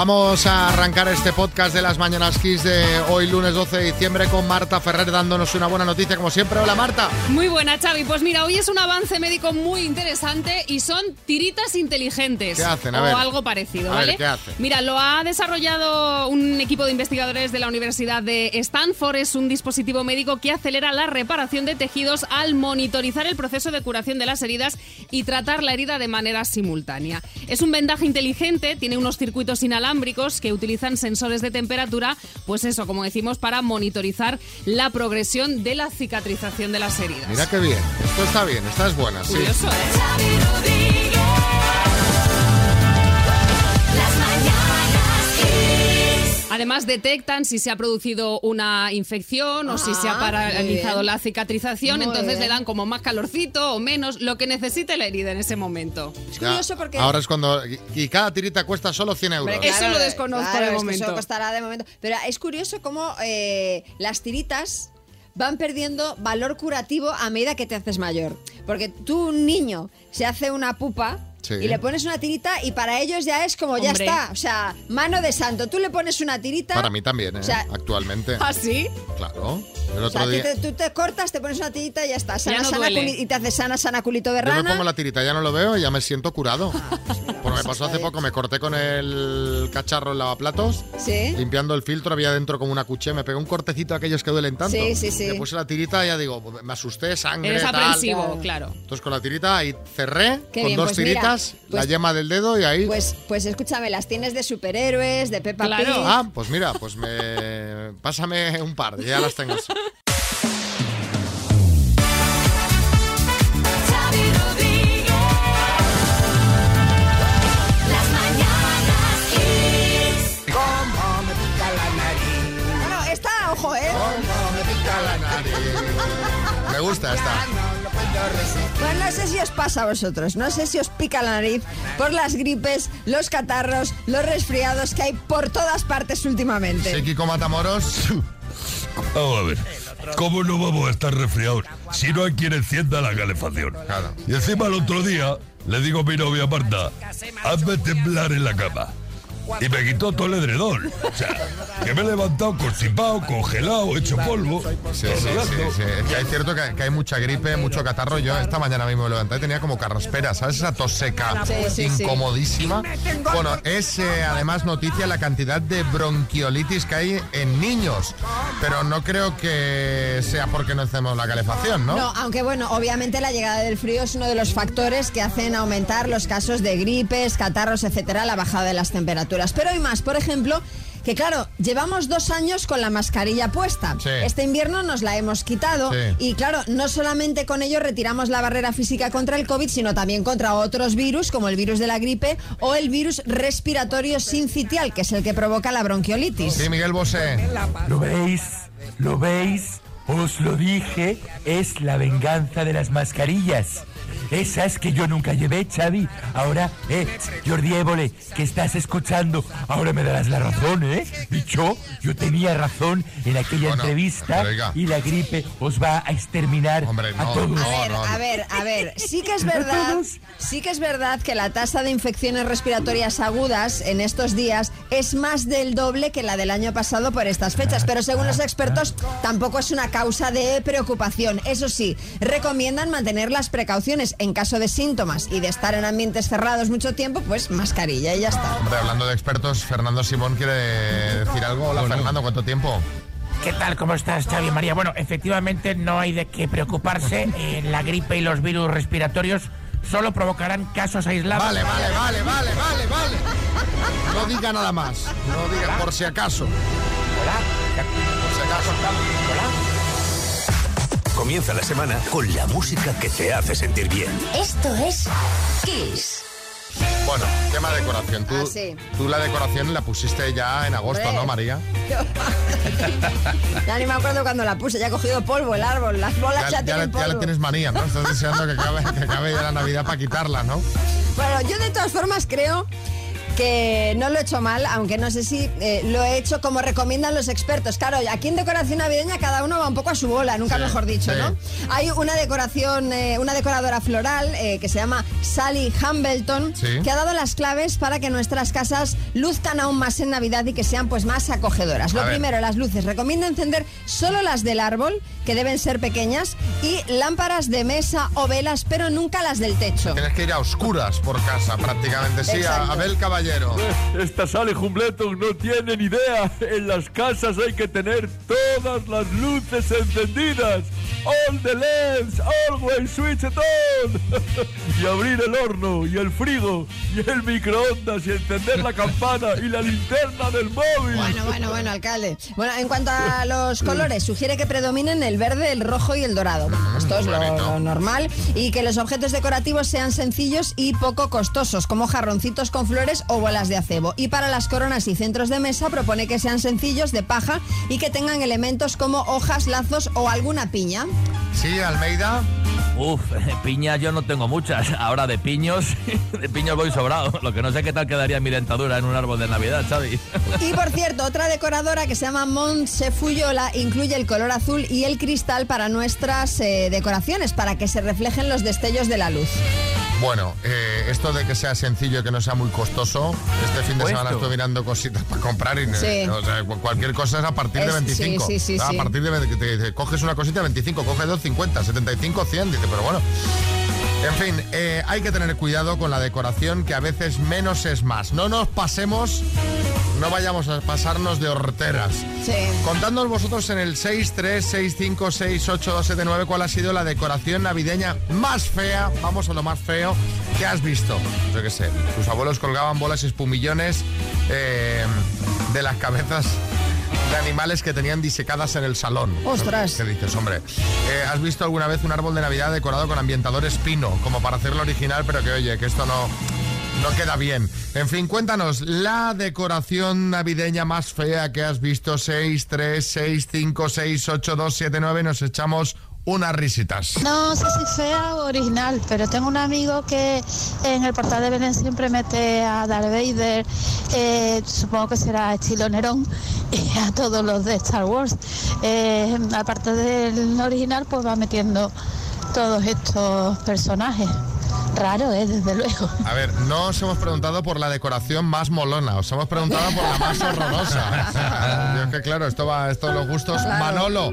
Vamos a arrancar este podcast de las Mañanas Kiss de hoy lunes 12 de diciembre con Marta Ferrer dándonos una buena noticia como siempre. Hola Marta. Muy buena Xavi. Pues mira, hoy es un avance médico muy interesante y son tiritas inteligentes. ¿Qué hacen? A o ver. algo parecido, A ver, ¿vale? ¿qué hacen? Mira, lo ha desarrollado un equipo de investigadores de la Universidad de Stanford. Es un dispositivo médico que acelera la reparación de tejidos al monitorizar el proceso de curación de las heridas y tratar la herida de manera simultánea. Es un vendaje inteligente, tiene unos circuitos inalámbricos que utilizan sensores de temperatura, pues eso, como decimos, para monitorizar la progresión de la cicatrización de las heridas. Mira qué bien. Esto está bien, esta es buena, sí. Curioso, ¿eh? Además detectan si se ha producido una infección o si se ha Ah, paralizado la cicatrización, Muy entonces bien. le dan como más calorcito o menos, lo que necesite la herida en ese momento. Es Ya, curioso porque... Ahora es cuando... y- cada tirita cuesta solo 100 euros. Hombre, Eso lo desconozco claro, de momento. Eso costará de momento. Pero es curioso cómo eh, las tiritas van perdiendo valor curativo a medida que te haces mayor. Porque tú, un niño, se hace una pupa Sí. y le pones una tirita y para ellos ya es como ya Hombre. está. O sea, mano de santo. Tú le pones una tirita. Para mí también, ¿eh? O sea, Actualmente. ¿Ah, sí? Claro. El o sea, otro a ti día... te- tú te cortas, te pones una tirita y ya está. Sana, no sana, duele. culi- y te hace sana, sana culito de Yo me rana. pongo la tirita, ya no lo veo y ya me siento curado. Porque me pasó hace poco, me corté con el cacharro en lavaplatos, Sí. limpiando el filtro, había dentro como una cuchilla, me pegó un cortecito de aquellos que duelen tanto. Sí, sí, sí. Me puse la tirita y ya digo, me asusté, sangre, Eres tal. aprensivo, Claro. claro. Entonces con la tirita ahí cerré, Qué con bien, dos pues mira, tiritas, la pues- yema del dedo y ahí... Pues, pues escúchame, las tienes de superhéroes, de Peppa Claro. Pig. Ah, pues mira, pues me... Pásame un par, ya las tengo. Gusta esta. Bueno, no sé si os pasa a vosotros, no sé si os pica la nariz por las gripes, los catarros, los resfriados que hay por todas partes últimamente. Sí, Kiko Matamoros. Vamos a ver. ¿Cómo no vamos a estar resfriados si no hay quien encienda la calefacción? Claro. Y encima el otro día le digo a mi novia Marta, hazme temblar en la cama. Y me quitó todo el edredón. O sea, que me he levantado constipado, congelado, hecho polvo. Sí, sí, sí, sí. Es que es cierto que, que hay mucha gripe, mucho catarro. Yo esta mañana mismo me levanté y tenía como carraspera, ¿sabes? Esa tos seca, incomodísima. Bueno, es eh, además noticia la cantidad de bronquiolitis que hay en niños. Pero no creo que sea porque no hacemos la calefacción, ¿no? No, aunque bueno, obviamente la llegada del frío es uno de los factores que hacen aumentar los casos de gripes, catarros, etcétera, la bajada de las temperaturas. Pero hay más, por ejemplo, que claro, llevamos dos años con la mascarilla puesta. Sí. Este invierno nos la hemos quitado Sí. y claro, no solamente con ello retiramos la barrera física contra el COVID, sino también contra otros virus como el virus de la gripe o el virus respiratorio sincitial, que es el que provoca la bronquiolitis. Sí, Miguel Bosé. ¿Lo veis? ¿Lo veis? Os lo dije, es la venganza de las mascarillas. Esas que yo nunca llevé, Xavi. Ahora, eh, Jordi Évole, que estás escuchando, ahora me darás la razón, ¿eh? Dicho, yo tenía razón en aquella Bueno, entrevista oiga. y la gripe os va a exterminar Hombre, a todos. no. A ver, a ver, a ver, sí que es verdad, sí que es verdad que la tasa de infecciones respiratorias agudas en estos días es más del doble que la del año pasado por estas fechas, pero según los expertos tampoco es una causa de preocupación. Eso sí, recomiendan mantener las precauciones en caso de síntomas y de estar en ambientes cerrados mucho tiempo, pues mascarilla y ya está. Hombre, hablando de expertos, Fernando Simón quiere decir algo. Hola, Fernando, ¿cuánto tiempo? ¿Qué tal? ¿Cómo estás, Xavi María? Bueno, efectivamente no hay de qué preocuparse. Eh, la gripe y los virus respiratorios solo provocarán casos aislados. Vale, vale, vale, vale, vale, vale. No diga nada más. No diga por si acaso. Hola. Por si acaso. Comienza la semana con la música que te hace sentir bien. Esto es Kiss. Bueno, tema decoración. Tú, Ah, sí. tú la decoración la pusiste ya en agosto. ¿no, María? Ya ni me acuerdo cuando la puse, ya ha cogido polvo el árbol, las bolas ya, Ya, ya tienen le, ya le tienes manía, ¿no? Estás deseando que acabe, que acabe ya la Navidad para quitarla, ¿no? Bueno, yo de todas formas creo que no lo he hecho mal, aunque no sé si eh, lo he hecho como recomiendan los expertos. Claro, aquí en decoración navideña cada uno va un poco a su bola, nunca Sí, mejor dicho, sí. ¿no? Hay una decoración, eh, una decoradora floral eh, que se llama Sally Hambleton, Sí. que ha dado las claves para que nuestras casas luzcan aún más en Navidad y que sean pues más acogedoras. Lo A ver. primero, las luces. Recomienda encender solo las del árbol, que deben ser pequeñas, y lámparas de mesa o velas, pero nunca las del techo. Tienes que ir a oscuras por casa, prácticamente. Sí, a Exacto. Abel Caballero. Esta sale Humbleton no tienen idea. En las casas hay que tener todas las luces encendidas. All the LEDs, always switch it on. y abrir el horno y el frigo y el microondas y encender la campana y la linterna del móvil. Bueno, bueno, bueno, alcalde. Bueno, en cuanto a los colores, sugiere que predominen el verde, el rojo y el dorado. Bueno, esto es lo, lo normal. Y que los objetos decorativos sean sencillos y poco costosos, como jarroncitos con flores o bolas de acebo. Y para las coronas y centros de mesa propone que sean sencillos, de paja y que tengan elementos como hojas, lazos o alguna piña. Sí, Almeida. Uf, piñas yo no tengo muchas. Ahora de piños, de piños voy sobrado. Lo que no sé qué tal quedaría mi dentadura en un árbol de Navidad, Xavi. Y por cierto, otra decoradora que se llama Montse Fuyola incluye el color azul y el cristal para nuestras eh, decoraciones, para que se reflejen los destellos de la luz. Bueno, eh, esto de que sea sencillo y que no sea muy costoso, este fin de Puesto. semana estoy mirando cositas para comprar y Sí. o sea, cu- cualquier cosa es a partir de Es- 25. sí, sí, sí, a sí. partir de 20, te dice, coges una cosita 25, coges dos 50, 75, 100, dice, pero bueno. En fin, eh, hay que tener cuidado con la decoración, que a veces menos es más. No nos pasemos, no vayamos a pasarnos de horteras. Sí. Contadnos vosotros en el 636568279 cuál ha sido la decoración navideña más fea, vamos a lo más feo, que has visto. Yo qué sé, tus abuelos colgaban bolas y espumillones eh, de las cabezas de animales que tenían disecadas en el salón. Ostras. ¿Qué dices, hombre? Eh, ¿Has visto alguna vez un árbol de Navidad decorado con ambientador espino, como para hacerlo original, pero que oye, que esto no... No queda bien. En fin, cuéntanos la decoración navideña más fea que has visto. 6, 3, 6, 5, 6, 8, 2, 7, 9. Nos echamos unas risitas. No sé si fea o original, pero tengo un amigo que en el portal de Belén siempre mete a Darth Vader, eh, supongo que será estilo Nerón, y a todos los de Star Wars. Eh, aparte del original, pues va metiendo todos estos personajes. Raro, ¿eh? Desde luego. A ver, no os hemos preguntado por la decoración más molona, os hemos preguntado por la más horrorosa. Sea, yo es que claro, esto va, esto los gustos. Manolo.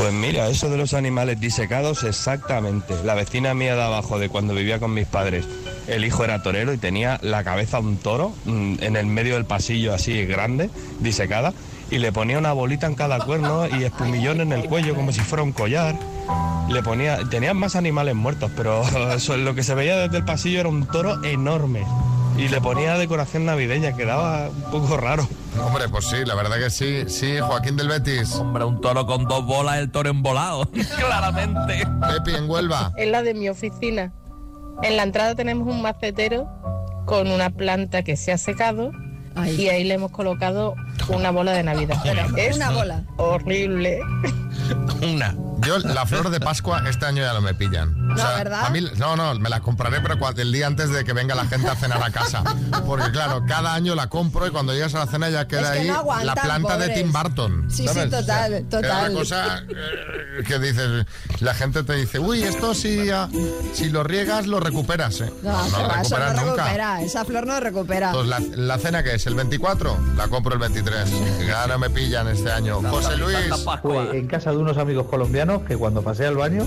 Pues mira, eso de los animales disecados, exactamente. La vecina mía de abajo, de cuando vivía con mis padres, el hijo era torero y tenía la cabeza un toro mm, en el medio del pasillo así grande, disecada, y le ponía una bolita en cada cuerno y espumillón en el cuello como si fuera un collar. Le ponía, tenían más animales muertos, pero lo que se veía desde el pasillo era un toro enorme. Y le ponía decoración navideña, quedaba un poco raro. Hombre, pues sí, la verdad que sí. Sí, Joaquín del Betis. Hombre, un toro con dos bolas, el toro embolado. Claramente. Pepi en Huelva. Es la de mi oficina. En la entrada tenemos un macetero con una planta que se ha secado y ahí le hemos colocado una bola de Navidad. Es Una bola. horrible. Una. Yo la flor de Pascua este año ya no me pillan. No, ¿verdad? a mí- no, no, me la compraré, pero el día antes de que venga la gente a cenar a casa. Porque claro, cada año la compro y cuando llegas a la cena ya queda Es que ahí no aguantan, la planta de. Tim Burton. Sí, sí, ¿sabes? total, Es total. una cosa eh, que dices, la gente te dice, uy, esto si, ah, si lo riegas lo recuperas, ¿eh? No, recuperas no nunca. recupera. Esa flor no recupera. Entonces, la, la cena que es el 24, la compro el 23. Ya no me pillan este año. José Luis. En casa de unos amigos colombianos que cuando pasé al baño,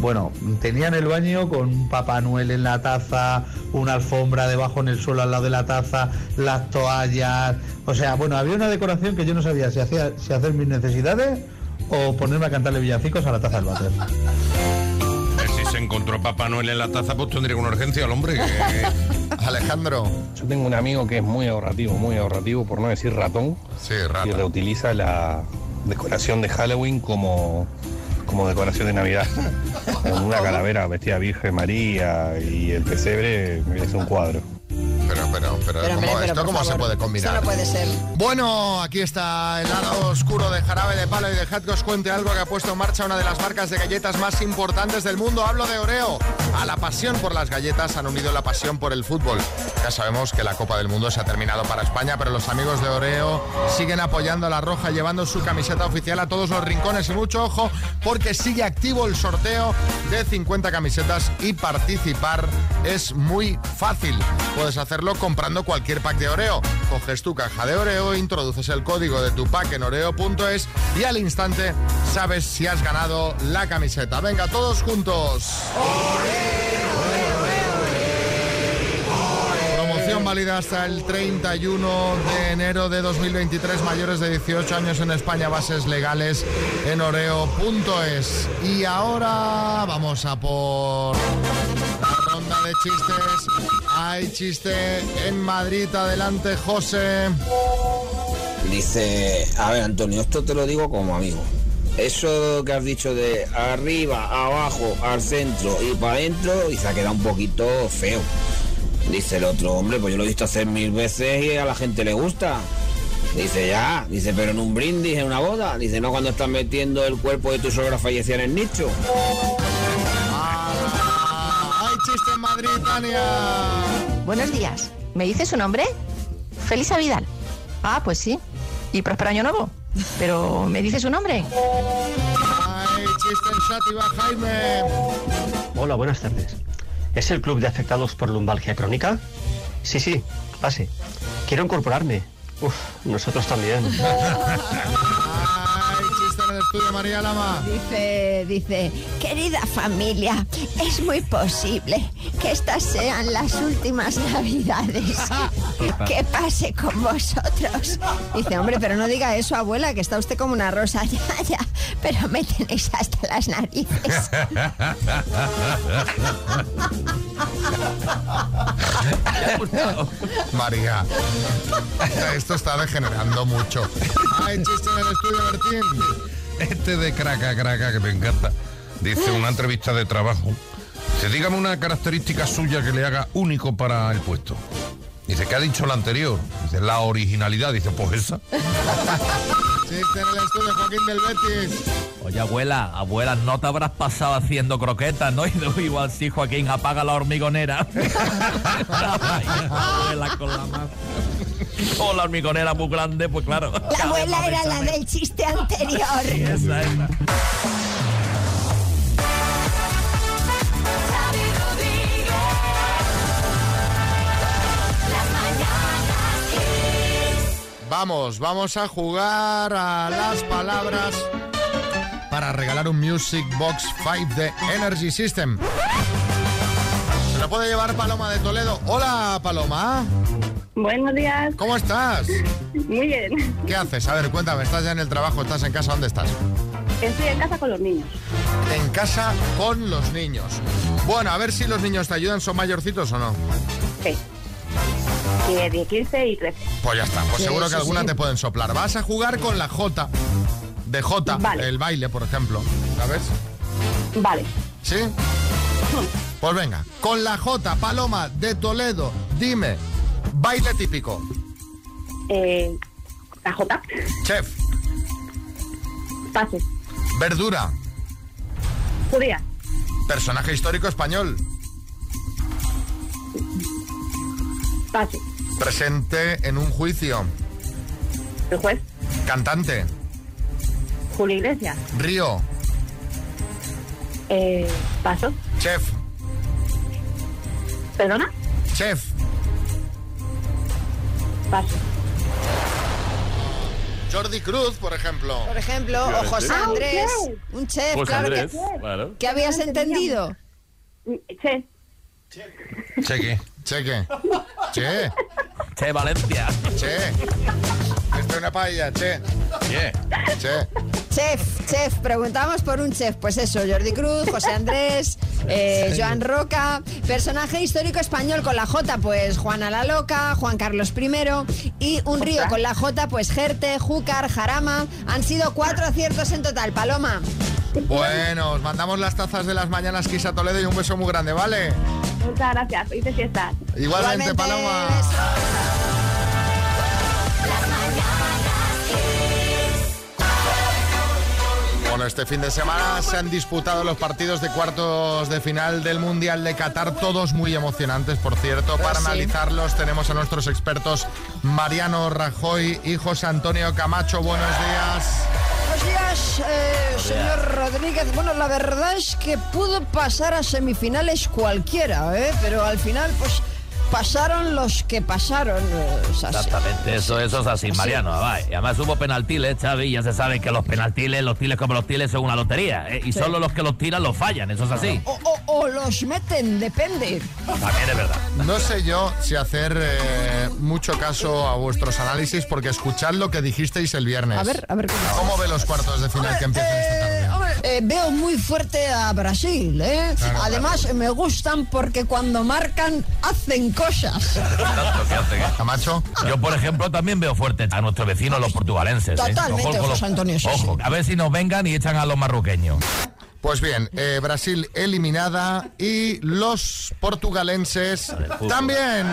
bueno, tenían el baño con un Papá Noel en la taza, una alfombra debajo en el suelo al lado de la taza, las toallas. O sea, bueno, había una decoración que yo no sabía si, hacía, si hacer mis necesidades o ponerme a cantarle villancicos a la taza del váter. Eh, Si se encontró Papá Noel en la taza, pues tendría una urgencia al hombre. Que... Alejandro. Yo tengo un amigo que es muy ahorrativo, muy ahorrativo, por no decir ratón. Sí, Y reutiliza la decoración de Halloween como, como decoración de Navidad. Con una calavera vestida Virgen María y el pesebre es un cuadro. Pero, pero, pero, Pero, ¿cómo- pero, ¿esto cómo se favor, puede combinar? No puede ser. Bueno, aquí está el lado oscuro de Jarabe de Palo y de que os cuente algo que ha puesto en marcha una de las marcas de galletas más importantes del mundo. Hablo de Oreo. A la pasión por las galletas han unido la pasión por el fútbol. Ya sabemos que la Copa del Mundo se ha terminado para España, pero los amigos de Oreo siguen apoyando a la Roja, llevando su camiseta oficial a todos los rincones y mucho ojo, porque sigue activo el sorteo de 50 camisetas y participar es muy fácil. Puedes hacerlo comprando cualquier pack de Oreo. Coges tu caja de Oreo, introduces el código de tu pack en oreo.es y al instante sabes si has ganado la camiseta. Venga, todos juntos. Promoción válida hasta el 31 de enero de 2023. Mayores de 18 años en España, bases legales en oreo.es. Y ahora vamos a por la ronda de chistes. Hay chiste en Madrid. Adelante, José. Dice, a ver Antonio, esto te lo digo como amigo. Eso que has dicho de arriba, abajo, al centro y para adentro, y se ha quedado un poquito feo. Dice el otro, hombre, pues yo lo he visto hacer mil veces y a la gente le gusta. Dice, ya, dice, pero en un brindis, en una boda. Dice, no cuando estás metiendo el cuerpo de tu suegra fallecida en el nicho. Hay chiste en Madrid, Tania. Buenos días. ¿Me dice su nombre? Felisa Vidal. Ah, pues sí. Y próspero año nuevo. Pero, ¿me dice su nombre? Hay chiste en Shatiba, Jaime. Hola, buenas tardes. ¿Es el club de afectados por lumbalgia crónica? Sí, sí, pase. Quiero incorporarme. Uf, nosotros también. María Lama. Dice, dice, querida familia, es muy posible que estas sean las últimas navidades que pase con vosotros. Dice, hombre, pero no diga eso, abuela, que está usted como una rosa. Ya, ya, pero me tenéis hasta las narices. María, esto está degenerando mucho. Hay chiste en el estudio, Bertín. Este de craca, craca, que me encanta. Dice una entrevista de trabajo. Dice, dígame una característica suya que le haga único para el puesto. Dice, ¿qué ha dicho la anterior? Dice, la originalidad. Dice, pues esa. Chiste en el estudio, Joaquín del Betis. Oye, abuela, abuela, no te habrás pasado haciendo croquetas, ¿no? Igual sí, Joaquín, apaga la hormigonera. Ay, abuela con la mano. O la hormigonera muy grande, pues claro. La abuela era la del chiste anterior. Sí, esa, esa. Vamos, vamos a jugar a las palabras para regalar un Music Box 5 de Energy System. Se lo puede llevar Paloma de Toledo. Hola, Paloma. Buenos días. ¿Cómo estás? Muy bien. ¿Qué haces? A ver, cuéntame, ¿estás ya en el trabajo? ¿Estás en casa? ¿Dónde estás? Estoy en casa con los niños. En casa con los niños. Bueno, a ver si los niños te ayudan, ¿son mayorcitos o no? Sí. De 10, 15 y 13. Pues ya está, pues Sí, seguro que sí, alguna sí. te pueden soplar. Vas a jugar con la J, de J, el baile, por ejemplo, ¿sabes? Vale. ¿Sí? Pues venga, con la J, Paloma de Toledo, dime, baile típico. Eh, J. Chef, Pase. verdura, Judía. personaje histórico español, Pase. presente en un juicio, El juez. cantante, Julio Iglesias. río, Eh, paso. chef, ¿Perdona? chef, Jordi Cruz, por ejemplo. Por ejemplo, o José Andrés, un chef, José claro Andrés, que... claro. ¿Qué habías entendido? Chef. Cheque. Cheque. Che. Che, Valencia. Che. Esto es una paella, che. Che. Che. Chef, chef, preguntamos por un chef. Pues eso, Jordi Cruz, José Andrés, eh, Joan Roca. Personaje histórico español con la J, pues Juana la Loca, Juan Carlos I. Y un río con la J, pues Jerte, Júcar, Jarama. Han sido cuatro aciertos en total. Paloma. Bueno, os mandamos las tazas de las mañanas Kisa Toledo y un beso muy grande, ¿vale? Muchas gracias. Felices fiestas. Igualmente, Paloma. Bueno, este fin de semana se han disputado los partidos de cuartos de final del Mundial de Qatar, todos muy emocionantes, por cierto. Para sí. analizarlos tenemos a nuestros expertos Mariano Rajoy y José Antonio Camacho. Buenos días. Buenos días, eh, señor Rodríguez. Bueno, la verdad es que pudo pasar a semifinales cualquiera, ¿eh? pero al final, pues pasaron los que pasaron. eh, es así. Exactamente, eso, eso es así, Mariano. va. Y además hubo penaltiles, Xavi, y ya se sabe que los penaltiles, los tiles como los tiles son una lotería. ¿eh? Y Sí. solo los que los tiran los fallan, eso es así. O, o- o los meten, depende. También es verdad. No sé yo si hacer eh, mucho caso a vuestros análisis porque escuchad lo que dijisteis el viernes. A ver, a ver. ¿Cómo ve los cuartos de final que empiezan esta tarde? Eh, veo muy fuerte a Brasil, ¿eh? Claro, Además, me gustan porque cuando marcan, hacen cosas. ¿eh? Camacho. Yo, por ejemplo, también veo fuerte a nuestros vecinos, los portugalenses. ¿eh? Totalmente, Ojo con los- José Antonio, sí, Ojo, a ver si nos vengan y echan a los marroqueños. Pues bien, eh, Brasil eliminada y los portugalenses también.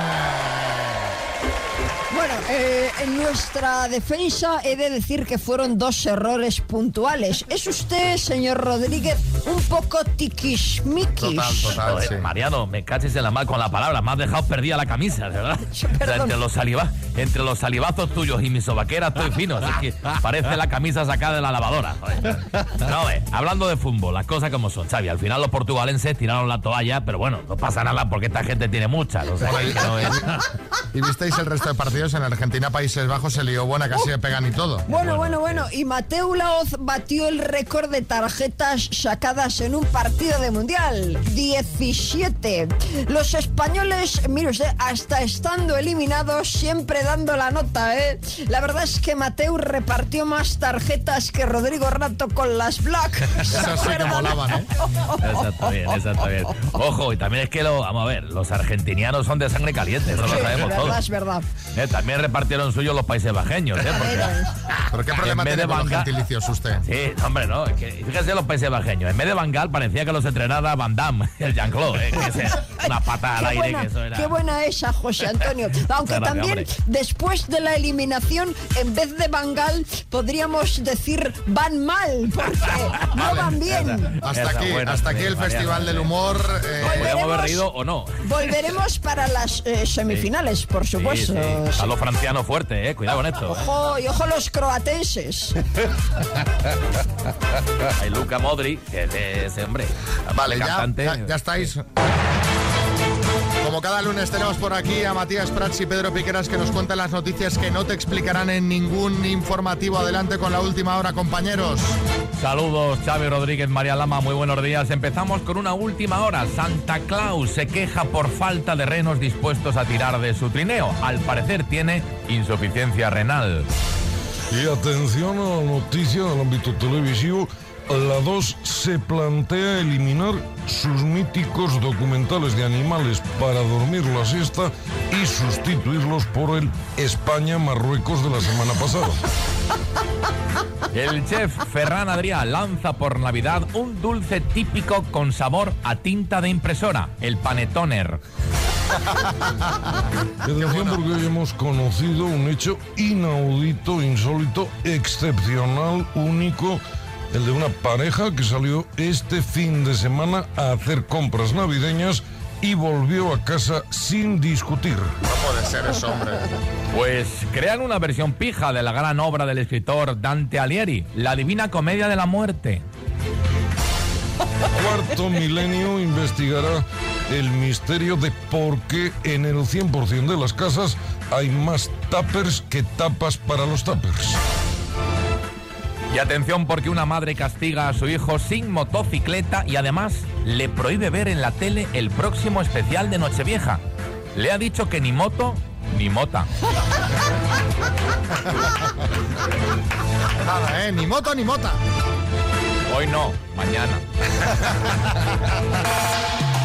Bueno, eh, en nuestra defensa he de decir que fueron dos errores puntuales. ¿Es usted, señor Rodríguez, un poco tiquismiquis? Joder, Mariano, me caches en la mal con la palabra. Me has dejado perdida la camisa, de verdad. O sea, entre, los saliva, entre los salivazos tuyos y mi sobaquera estoy fino. así que parece la camisa sacada de la lavadora. joder. No, eh, hablando de fútbol, las cosas como son, Xavi. Al final los portugalenses tiraron la toalla, pero bueno, no pasa nada porque esta gente tiene muchas. O sea, no es... ¿Y visteis el resto de partidos? En Argentina, Países Bajos se lió buena, casi se pegan y todo. Bueno, bueno, bueno. Y Mateo Laoz batió el récord de tarjetas sacadas en un partido de mundial. 17. Los españoles, mire usted, hasta estando eliminados, siempre dando la nota, ¿eh? La verdad es que Mateo repartió más tarjetas que Rodrigo Rato con las Black. Eso sí que molaban, ¿eh? Esa está bien, esa está bien. Ojo, y también es que lo, vamos a ver, los argentinianos son de sangre caliente, eso lo sabemos verdad, todos. es verdad. Eh, también repartieron suyo los países bajeños, ¿eh? Porque ¿Pero qué en problema vez de tiene con los gentilicios usted? Sí, hombre, no, es que fíjese los países bajeños. En vez de Bangal parecía que los entrenara Van Damme, el Jean-Claude, ¿eh? Una pata al aire, buena, que eso era. qué buena esa, José Antonio. Aunque Gracias, también, hombre. después de la eliminación, en vez de Bangal, podríamos decir van mal, porque no van bien. Hasta Esa aquí, buena, hasta aquí el Mariano, Festival del. Humor. eh, Nos podríamos haber reído o no. Volveremos para las eh, semifinales, por Sí, supuesto. sí. A los francianos fuertes, ¿eh? Cuidado con esto. Ojo, y ojo los croatenses. Hay Luca Modri, que es ese hombre. Vale, el ya, cantante. ya, ya estáis. Como cada lunes tenemos por aquí a Matías Prats y Pedro Piqueras que nos cuentan las noticias que no te explicarán en ningún informativo. Adelante con la última hora, compañeros. Saludos, Xavi Rodríguez, María Lama, muy buenos días. Empezamos con una última hora. Santa Claus se queja por falta de renos dispuestos a tirar de su trineo. Al parecer tiene insuficiencia renal. Y atención a la noticia del ámbito televisivo. La 2 se plantea eliminar sus míticos documentales de animales para dormir la siesta y sustituirlos por el España-Marruecos de la semana pasada. El chef Ferran Adrià lanza por Navidad un dulce típico con sabor a tinta de impresora, el panetoner. Atención porque hoy hemos conocido un hecho inaudito, insólito, excepcional, único, el de una pareja que salió este fin de semana a hacer compras navideñas y volvió a casa sin discutir. No puede ser eso, hombre. Pues crean una versión pija de la gran obra del escritor Dante Alighieri, La Divina Comedia de la Muerte. Cuarto Milenio investigará el misterio de por qué en el 100% de las casas hay más tuppers que tapas para los tuppers. Y atención porque una madre castiga a su hijo sin motocicleta y además le prohíbe ver en la tele el próximo especial de Nochevieja. Le ha dicho que ni moto ni mota. Nada, ¿eh? Ni moto ni mota. Hoy no, mañana.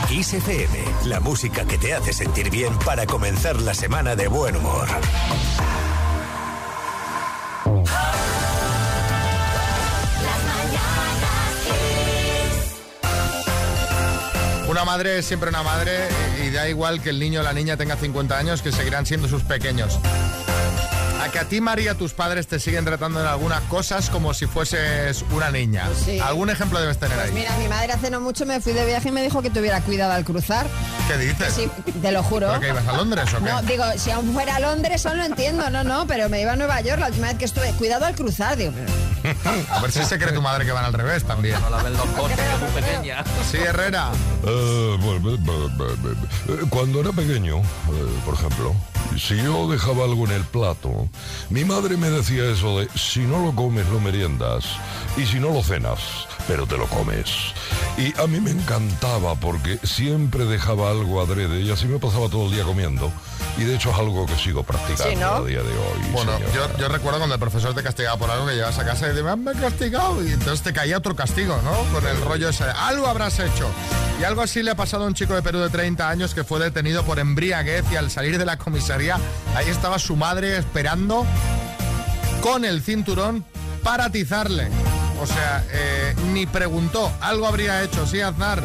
Kiss FM, la música que te hace sentir bien para comenzar la semana de buen humor. Una madre es siempre una madre y da igual que el niño o la niña tenga 50 años, que seguirán siendo sus pequeños. A que a ti, María, tus padres te siguen tratando en algunas cosas como si fueses una niña. sí. ¿Algún ejemplo debes tener Pues ahí? mira, mi madre hace no mucho me fui de viaje y me dijo que tuviera cuidado al cruzar. ¿Qué dices? Sí, te lo juro. ¿Pero que ibas a Londres o qué? No, digo, si aún fuera a Londres, eso lo entiendo, no, no, pero me iba a Nueva York la última vez que estuve. Cuidado al cruzar, digo, pero a ver si se cree tu madre que van al revés también. No la ven los es muy pequeña. Sí, Herrera. Eh, be- be- Cuando era pequeño, eh, por ejemplo, si yo dejaba algo en el plato, mi madre me decía eso de si no lo comes lo meriendas y si no lo cenas, pero te lo comes. Y a mí me encantaba porque siempre dejaba algo adrede y así me pasaba todo el día comiendo. Y de hecho es algo que sigo practicando Sí, ¿no? a día de hoy. Bueno, yo, yo recuerdo cuando el profesor te castigaba por algo que llevas a casa y te me han castigado y entonces te caía otro castigo, ¿no? Con el rollo ese de algo habrás hecho. Y algo así le ha pasado a un chico de Perú de 30 años que fue detenido por embriaguez y al salir de la comisaría ahí estaba su madre esperando con el cinturón para atizarle. O sea, eh, ni preguntó, algo habría hecho, sí, Aznar.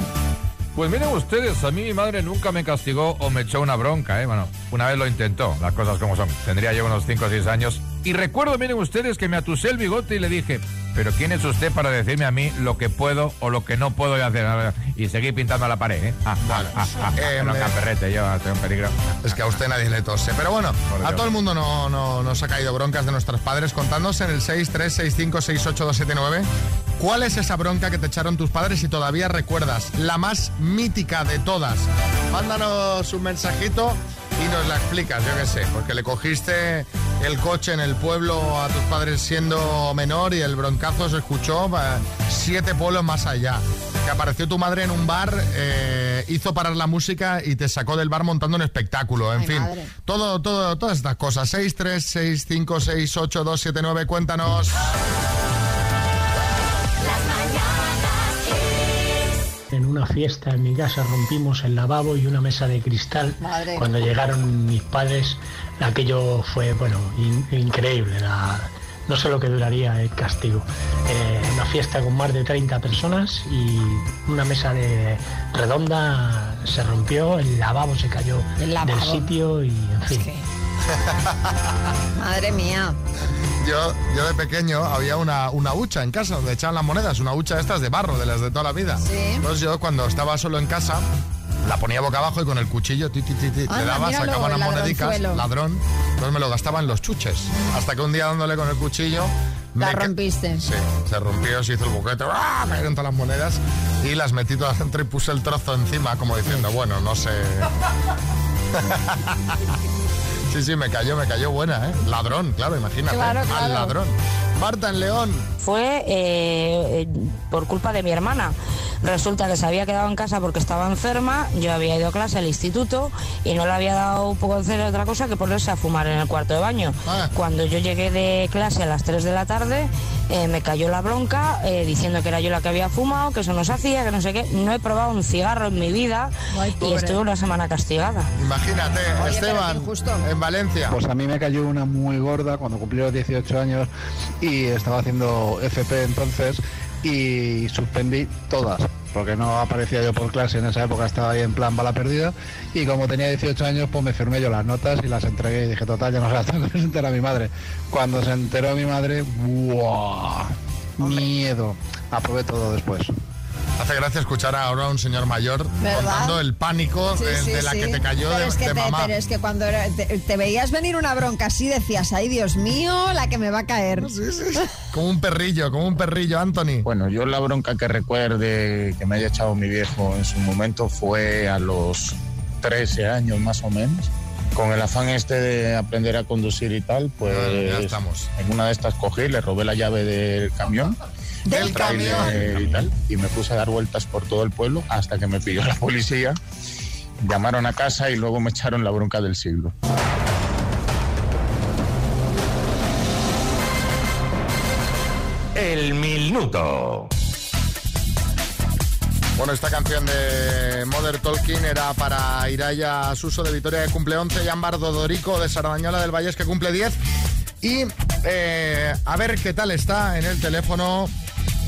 Pues miren ustedes, a mí mi madre nunca me castigó o me echó una bronca, ¿eh? Bueno, una vez lo intentó, las cosas como son. Tendría yo unos 5 o 6 años. Y recuerdo, miren ustedes, que me atusé el bigote y le dije, pero ¿quién es usted para decirme a mí lo que puedo o lo que no puedo hacer? Y seguí pintando la pared, ¿eh? Ah, ah, ah, ah, Eh, no, me- perrete, yo estoy en peligro. Es que a usted nadie le tose. Pero bueno, Por a Dios. todo el mundo no, no- nos ha caído broncas de nuestros padres. Contándonos en el 636568279 cuál es esa bronca que te echaron tus padres y todavía recuerdas. La más mítica de todas. Mándanos un mensajito y nos la explicas, yo qué sé. Porque le cogiste el coche en el pueblo a tus padres siendo menor y el broncazo se escuchó eh, siete pueblos más allá. Que apareció tu madre en un bar, eh, hizo parar la música y te sacó del bar montando un espectáculo. En Ay, fin, madre. todo, todo, todas estas cosas. 6, 3, 6, 5, 6, 8, 2, 7, 9, cuéntanos. En una fiesta en mi casa rompimos el lavabo y una mesa de cristal. Madre. Cuando llegaron mis padres, aquello fue, bueno, in- increíble. la- no sé lo que duraría el castigo. Eh, una fiesta con más de 30 personas y una mesa de redonda se rompió, el lavabo se cayó lavabo. del sitio y, en fin. madre mía. Yo, yo de pequeño había una, una hucha en casa donde echaban las monedas, una hucha de estas de barro, de las de toda la vida. Sí. Entonces yo cuando estaba solo en casa, la ponía boca abajo y con el cuchillo ti, ti, ti, ti, Anda, le daba, sacaba las monedicas, ladrón, entonces me lo gastaba en los chuches. Hasta que un día dándole con el cuchillo... La rompiste. Sí, se rompió, se hizo el buquete, ¡ah! cayeron todas las monedas y las metí todas dentro y puse el trozo encima como diciendo, bueno, no sé... Sí, sí, me cayó, me cayó buena, ¿eh? Ladrón, claro, imagínate. Claro, Al claro. ladrón. Marta en León. Fue eh, por culpa de mi hermana. Resulta que se había quedado en casa porque estaba enferma, yo había ido a clase al instituto y no le había dado un poco de hacer otra cosa que ponerse a fumar en el cuarto de baño. Cuando yo llegué de clase a las 3 de la tarde, eh, me cayó la bronca eh, diciendo que era yo la que había fumado, que eso no se hacía, que no sé qué. No he probado un cigarro en mi vida y estuve una semana castigada. Imagínate, Oye, Esteban, en Valencia. Pues a mí me cayó una muy gorda cuando cumplí los 18 años y estaba haciendo FP entonces y suspendí todas. Porque no aparecía yo por clase en esa época, estaba ahí en plan bala perdida. Y como tenía 18 años, pues me firmé yo las notas y las entregué. Y dije, total, ya no se las tengo que se entera mi madre. Cuando se enteró mi madre, ¡buah! Miedo. Aprobé todo después. Hace gracia escuchar ahora a un señor mayor ¿Verdad? contando el pánico Sí, de, sí, de la sí. que te cayó pero de, es que de te- mamá. Pero es que cuando era- te, te veías venir una bronca así decías, ay Dios mío, la que me va a caer. Como un perrillo, como un perrillo, Anthony. Bueno, yo la bronca que recuerde que me haya echado mi viejo en su momento fue a los 13 años más o menos. Con el afán este de aprender a conducir y tal, pues ya estamos. en una de estas cogí, le robé la llave del camión. Del camión. Y, tal, y me puse a dar vueltas por todo el pueblo hasta que me pilló la policía. Llamaron a casa y luego me echaron la bronca del siglo. El minuto. Bueno, esta canción de Mother Talking era para Iraya Suso de Vitoria que cumple 11 y Ámbar Dodorico de Sardañola del Valles que cumple 10. Y eh, a ver qué tal está en el teléfono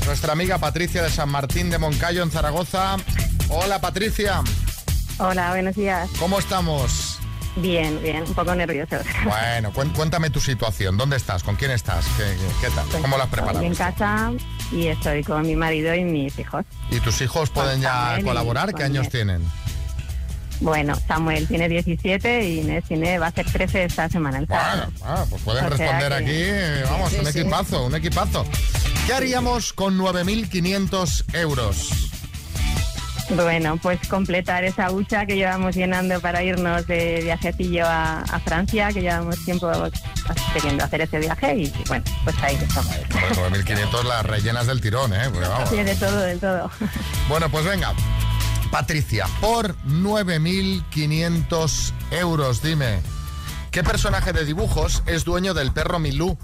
nuestra amiga Patricia de San Martín de Moncayo en Zaragoza. Hola, Patricia. Hola, buenos días. ¿Cómo estamos? Bien, bien, un poco nerviosos. Bueno, cuéntame tu situación. ¿Dónde estás? ¿Con quién estás? ¿Qué, qué- qué tal? ¿Cómo lo has preparado? Estoy en casa y estoy con mi marido y mis hijos. ¿Y tus hijos pueden ya colaborar? ¿Qué años Inés. tienen? Bueno, Samuel tiene 17 y Inés tiene, va a ser 13 esta semana. El sábado. Ah, pues pueden O sea responder que- aquí, eh, vamos, Sí, un sí. equipazo, un equipazo. ¿Qué haríamos con 9.500 euros? Bueno, pues completar esa hucha que llevamos llenando para irnos de viajecillo a, a Francia, que llevamos tiempo queriendo hacer ese viaje y bueno, pues ahí estamos. Hombre, 9.500 las rellenas del tirón, ¿eh? Vamos. Sí, de todo, de todo. Bueno, pues venga. Patricia, por 9.500 euros, dime, ¿qué personaje de dibujos es dueño del perro Milú?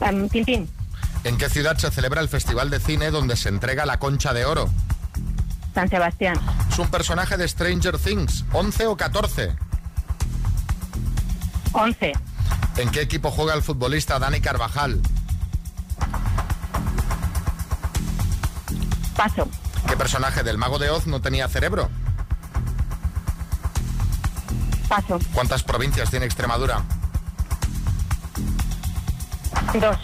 Em, Tintín, ¿En qué ciudad se celebra el Festival de Cine donde se entrega la Concha de Oro? San Sebastián, ¿Es un personaje de Stranger Things? ¿11 o 14? 11, ¿En qué equipo juega el futbolista Dani Carvajal? paso, ¿Qué personaje del Mago de Oz no tenía cerebro? paso, ¿Cuántas provincias tiene Extremadura? Dos,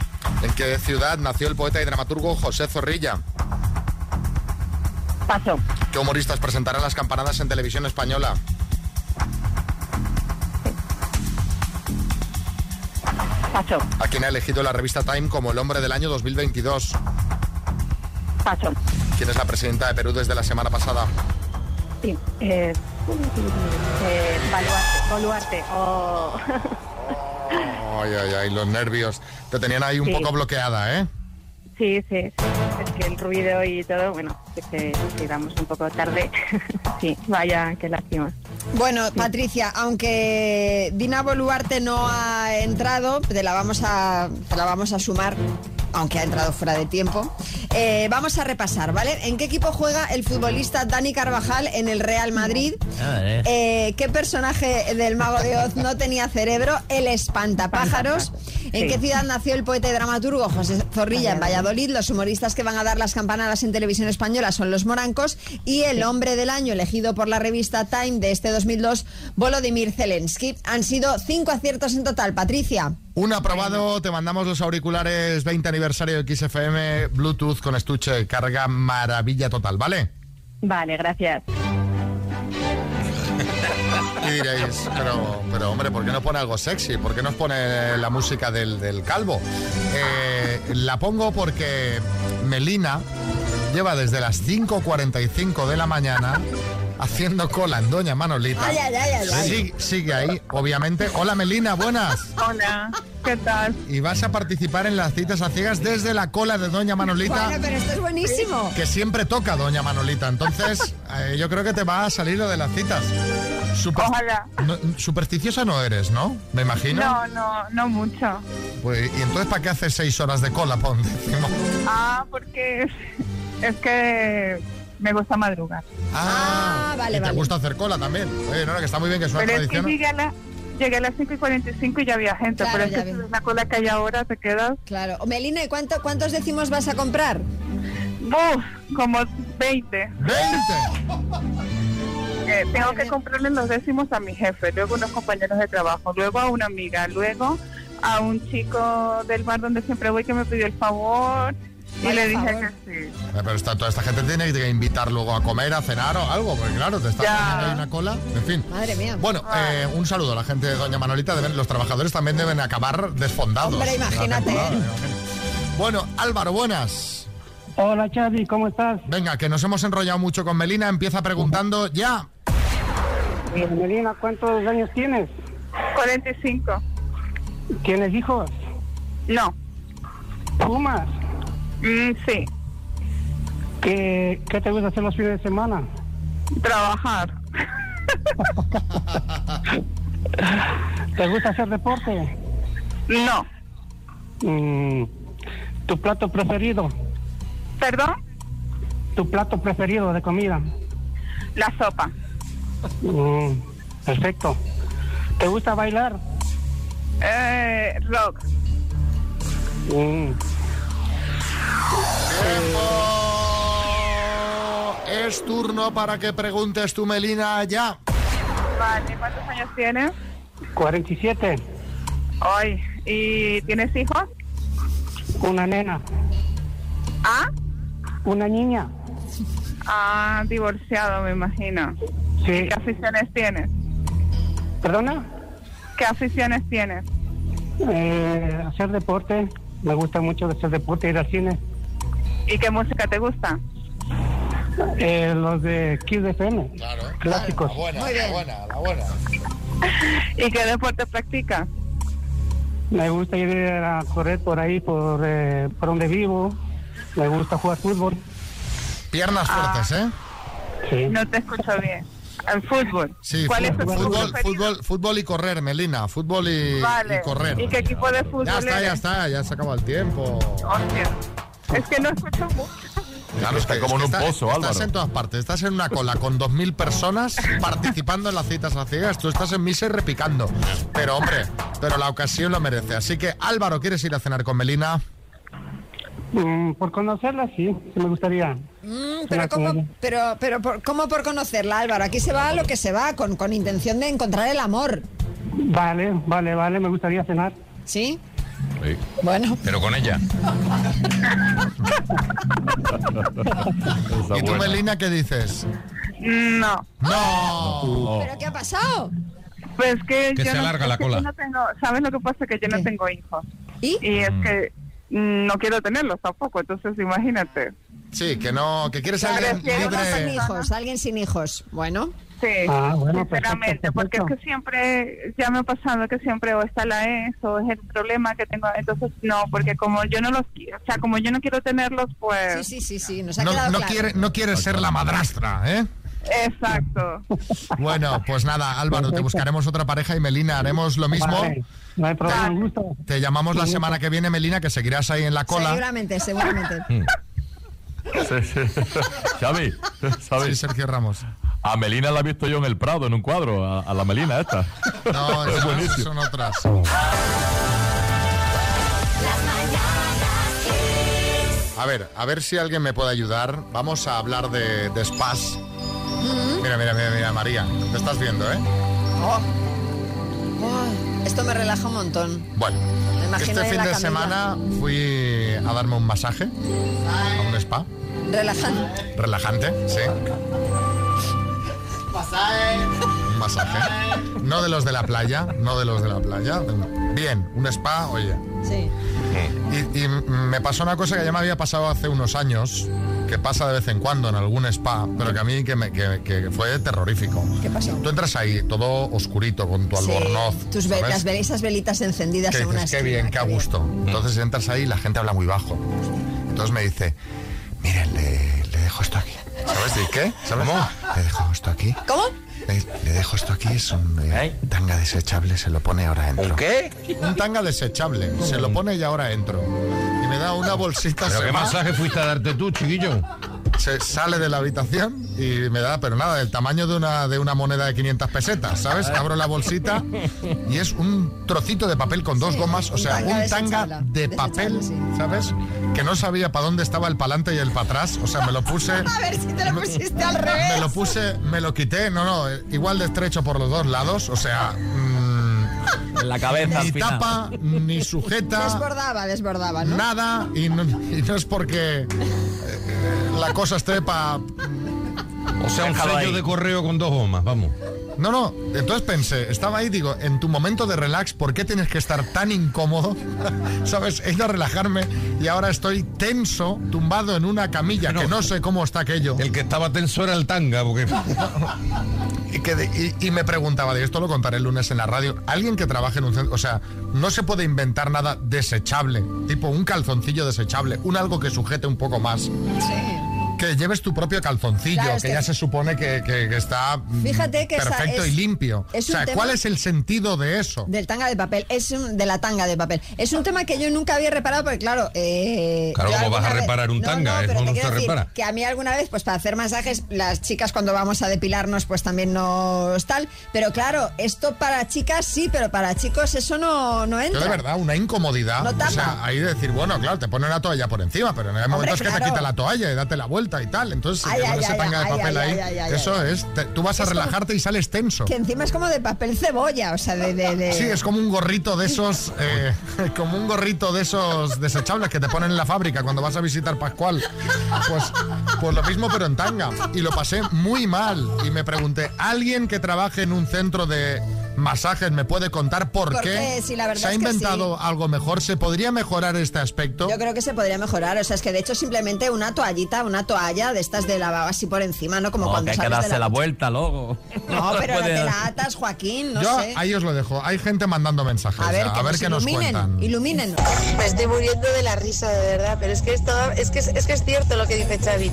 ¿En qué ciudad nació el poeta y dramaturgo José Zorrilla? paso, ¿Qué humoristas presentarán las campanadas en televisión española? paso, ¿A quién ha elegido la revista Time como el hombre del año 2022? paso, ¿Quién es la presidenta de Perú desde la semana pasada? sí, eh, eh, Baluarte, Boluarte, o... Ay, ay, ay, los nervios. Te tenían ahí un Sí. poco bloqueada, ¿eh? Sí, sí, es que el ruido y todo, bueno, que llegamos un poco tarde. sí, vaya, qué lástima. Bueno, Patricia, aunque Dina Boluarte no ha entrado, te la vamos a, te la vamos a sumar, aunque ha entrado fuera de tiempo. Eh, vamos a repasar, ¿vale? ¿En qué equipo juega el futbolista Dani Carvajal en el Real Madrid? Eh, ¿Qué personaje del Mago de Oz no tenía cerebro? El espantapájaros. ¿En Sí. qué ciudad nació el poeta y dramaturgo José Zorrilla? En Valladolid. Los humoristas que van a dar las campanadas en televisión española son los morancos. Y el hombre del año elegido por la revista Time de este 2002, Volodymyr Zelensky. Han sido cinco aciertos en total. Patricia. Un aprobado, te mandamos los auriculares 20 aniversario de XFM Bluetooth con estuche, carga maravilla total, ¿vale? Vale, gracias. Diréis, pero, pero hombre, ¿por qué no pone algo sexy? ¿Por qué nos pone la música del, del calvo? Eh, la pongo porque Melina lleva desde las 5.45 de la mañana haciendo cola en Doña Manolita. Ay, ay, ay, ay, ay. Sí, sigue ahí, obviamente. Hola Melina, buenas. Hola, ¿qué tal? Y vas a participar en las citas a ciegas desde la cola de Doña Manolita. Bueno, pero esto es buenísimo. que siempre toca Doña Manolita. Entonces, eh, yo creo que te va a salir lo de las citas. Super- Ojalá. no- supersticiosa no eres, ¿no? Me imagino. No, no, no mucho. Pues, ¿Y entonces para qué haces seis horas de cola, pon? Decimos. Ah, porque es, es que me gusta madrugar. Ah, vale, y te vale. gusta hacer cola también. Oye, no, que está muy bien que es una Pero es que tradición. llegué a, la- llegué a las 5 y 45 y ya había gente. Claro, pero es que ves la cola que hay ahora, te quedas. Claro. Melina, ¿y cuánto, cuántos decimos vas a comprar? Uf, como 20. ¡20! Eh, tengo que comprarle los décimos a mi jefe, luego unos compañeros de trabajo, luego a una amiga, luego a un chico del bar donde siempre voy que me pidió el favor y le dije favor. que sí. Eh, Pero esta- toda esta gente tiene que invitar luego a comer, a cenar o algo, porque claro, te está poniendo ahí una cola. En fin. Madre mía. Bueno, eh, un saludo a la gente de Doña Manolita. Deben- los trabajadores también deben acabar desfondados. Hombre, imagínate. Bueno, Álvaro, buenas. Hola Xavi, ¿cómo estás? Venga, que nos hemos enrollado mucho con Melina. Empieza preguntando ya. Melina, ¿cuántos años tienes? 45. ¿Tienes hijos? No. ¿Fumas? Mm, sí, ¿Qué, ¿Qué te gusta hacer los fines de semana? trabajar. ¿Te gusta hacer deporte? No. Mm, ¿Tu plato preferido? ¿Perdón? ¿Tu plato preferido de comida? La sopa. Mm, perfecto. ¿Te gusta bailar? Eh, rock. Mm, Es turno para que preguntes tu Melina ya. Vale, ¿cuántos años tienes? 47. Ay, ¿y tienes hijos? Una nena. ¿Ah? Una niña. Ah, divorciado, me imagino. Sí. ¿Qué aficiones tienes? ¿Perdona? ¿Qué aficiones tienes? Eh, hacer deporte. Me gusta mucho hacer deporte, ir al cine. ¿Y qué música te gusta? Eh, los de Kiss FM. Clásicos. La buena, Muy la bien. buena, la buena. ¿Y qué deporte practicas? Me gusta ir a correr por ahí, por, eh, por donde vivo. Me gusta jugar fútbol. Piernas fuertes, ¿eh? Sí. No te escucho bien. ¿El fútbol? Sí, ¿Cuál es tu fútbol, fútbol, fútbol, fútbol y correr, Melina. Fútbol y, Vale. y correr. ¿Y qué equipo de fútbol Ya está, ya está, ya se acabó el tiempo. Hostia. Es que no escucho mucho. Claro, Está es que- como es en un está- pozo, Estás Álvaro. en todas partes. Estás en una cola con 2.000 personas participando en las citas a ciegas. Tú estás en misa y repicando. Pero, hombre, pero la ocasión lo merece. Así que, Álvaro, ¿quieres ir a cenar con Melina? Mm, por conocerla, sí, sí me gustaría. Mm, pero ¿cómo, pero, pero por, ¿cómo por conocerla, Álvaro? Aquí se va a lo que se va, con, con intención de encontrar el amor. Vale, vale, vale, me gustaría cenar. ¿Sí? Sí. Bueno. Pero con ella. ¿Y tú, Melina, qué dices? No. ¡No! ¿Pero qué ha pasado? Pues que, Que yo se no, alarga es la que cola. no tengo, ¿Sabes lo que pasa? Que yo no tengo hijos. ¿Y? es que mm, no quiero tenerlos tampoco, entonces imagínate. Sí, que no, que quieres Claro, alguien alguien sin hijos, alguien sin hijos. Bueno. Sí, Ah, bueno, perfecto, sinceramente, porque es que siempre, ya me ha pasado que siempre o está la ex o es el problema que tengo, entonces no, porque como yo no los quiero, o sea, como yo no quiero tenerlos, pues... Sí, sí, sí, sí, nos ha No, quedado no claro. quiere, no quieres ser la madrastra, ¿eh? Exacto. Bueno, pues nada, Álvaro, te buscaremos otra pareja y Melina, haremos lo mismo. Vale, no hay problema, un gusto. Te llamamos la semana que viene, Melina, que seguirás ahí en la cola. Seguramente, seguramente. Sí, sí. Xavi, Xavi. Sí, Sergio Ramos. A Melina la he visto yo en el Prado, en un cuadro, a, a la Melina esta. No, es esas buenísimo. son otras. A ver, a ver si alguien me puede ayudar. Vamos a hablar de, de spas. Mira, mira, mira, mira, María. Te estás viendo, ¿eh? Oh. Oh, esto me relaja un montón. Bueno, Me este fin la de semana fui a darme un masaje a un spa. Relajante. Relajante, sí. Un masaje. No de los de la playa, no de los de la playa. Bien, un spa, oye. Sí. Y, y me pasó una cosa que ya me había pasado hace unos años, que pasa de vez en cuando en algún spa, pero que a mí que, me- que- que fue terrorífico. ¿Qué pasó? Tú entras ahí todo oscurito con tu Sí, albornoz. tus ve- ¿sabes? las esas velitas encendidas en una dices, qué esquina, bien, qué a gusto. Entonces entras ahí y la gente habla muy bajo. Entonces me dice, miren, le, le dejo esto aquí. ¿Sabes? ¿Y qué? ¿Sabes? Le dejo esto aquí. ¿Cómo? Le, le dejo esto aquí, es un eh, tanga desechable, se lo pone ahora dentro. ¿Un qué? Un tanga desechable, se lo pone y ahora dentro. Y me da una bolsita. ¿Pero se qué va, masaje fuiste a darte tú, chiquillo? Se sale de la habitación y me da, pero nada, del tamaño de una, de una moneda de 500 pesetas, ¿sabes? Abro la bolsita y es un trocito de papel con dos gomas, o sea, un tanga de papel, ¿sabes? Que no sabía para dónde estaba el palante y el para atrás, o sea, me lo puse... A ver si te lo pusiste al revés. Me lo puse, me lo quité, no, no, igual de estrecho por los dos lados, o sea, En la cabeza al ni final. tapa, ni sujeta, Desbordaba, desbordaba, ¿no? nada, y no, y no es porque eh, la cosa esté para... O sea, un sello ahí. de correo con dos gomas, vamos. No, no, entonces pensé, estaba ahí, digo, en tu momento de relax, ¿por qué tienes que estar tan incómodo? ¿Sabes? He ido a relajarme y ahora estoy tenso, tumbado en una camilla, que no sé cómo está aquello. El que estaba tenso era el tanga, porque... Y, que de- y- y me preguntaba, de esto lo contaré el lunes en la radio, alguien que trabaje en un centro, o sea, no se puede inventar nada desechable, tipo un calzoncillo desechable, un algo que sujete un poco más. Que lleves tu propio calzoncillo, Claro, que, que- ya se supone que, que- que está mm, Fíjate que esa perfecto es- y limpio. es o sea, ¿cuál es el sentido de eso? Del tanga de papel, es un- de la tanga de papel. Es un tema que yo nunca había reparado porque, claro. Eh, Claro, ¿cómo vas a vez- reparar un tanga? no, Eso pero te no quiero se decir repara. Que a mí alguna vez, pues para hacer masajes, las chicas cuando vamos a depilarnos, pues también nos tal. Pero claro, esto para chicas sí, pero para chicos eso no, no entra. Yo de verdad, una incomodidad. No o sea, ahí de decir, bueno, claro, te pone una toalla por encima, pero en el Hombre, momento es que te quita la toalla y date la vuelta. Vuelta y tal. Entonces, Ay, ay, pones ese ay, tanga de papel ahí, eso es. te- tú vas a Es como- relajarte y sales tenso. Que encima es como de papel cebolla, o sea, de... de- de- Sí, es como un gorrito de esos, eh, como un gorrito de esos desechables que te ponen en la fábrica cuando vas a visitar Pascual. Pues, pues lo mismo pero en tanga. Y lo pasé muy mal. Y me pregunté, ¿alguien que trabaje en un centro de masajes me puede contar por, ¿Por qué? Sí, la verdad ¿Se ha es que inventado algo mejor? ¿Se podría mejorar este aspecto? Yo creo que se podría mejorar, o sea, es que de hecho simplemente una toallita, una toalla de estas de lavado así por encima, ¿no? Como No, cuando que hay que darse la vuelta luego. No, pero puede- te la atas, Joaquín, no Yo sé. ahí os lo dejo. Hay gente mandando mensajes. A ver, ya, que a ver nos qué nos iluminen, cuentan. iluminen. Me estoy muriendo de la risa, de verdad, pero es que, esto, es, que es, es que es cierto lo que dice Xavi.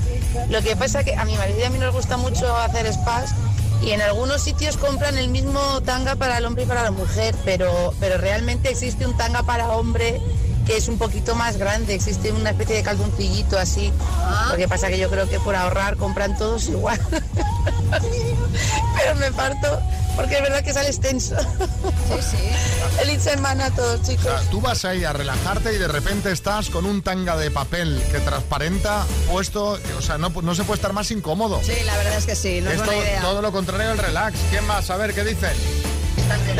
Lo que pasa que a mi marido y a mí nos gusta mucho hacer spas y en algunos sitios compran el mismo tanga para el hombre y para la mujer, pero, pero realmente existe un tanga para hombre que es un poquito más grande, existe una especie de calzoncillito así. Lo que pasa que yo creo que por ahorrar compran todos igual. pero me parto porque es verdad que sales tenso. Sí, sí. Feliz semana a todos, chicos. O sea, tú vas ahí a relajarte y de repente estás con un tanga de papel que transparenta puesto, o sea, no, no se puede estar más incómodo. Sí, la verdad es que sí, no es Esto, buena idea. todo lo contrario al relax. ¿Quién más? A ver, ¿qué dicen?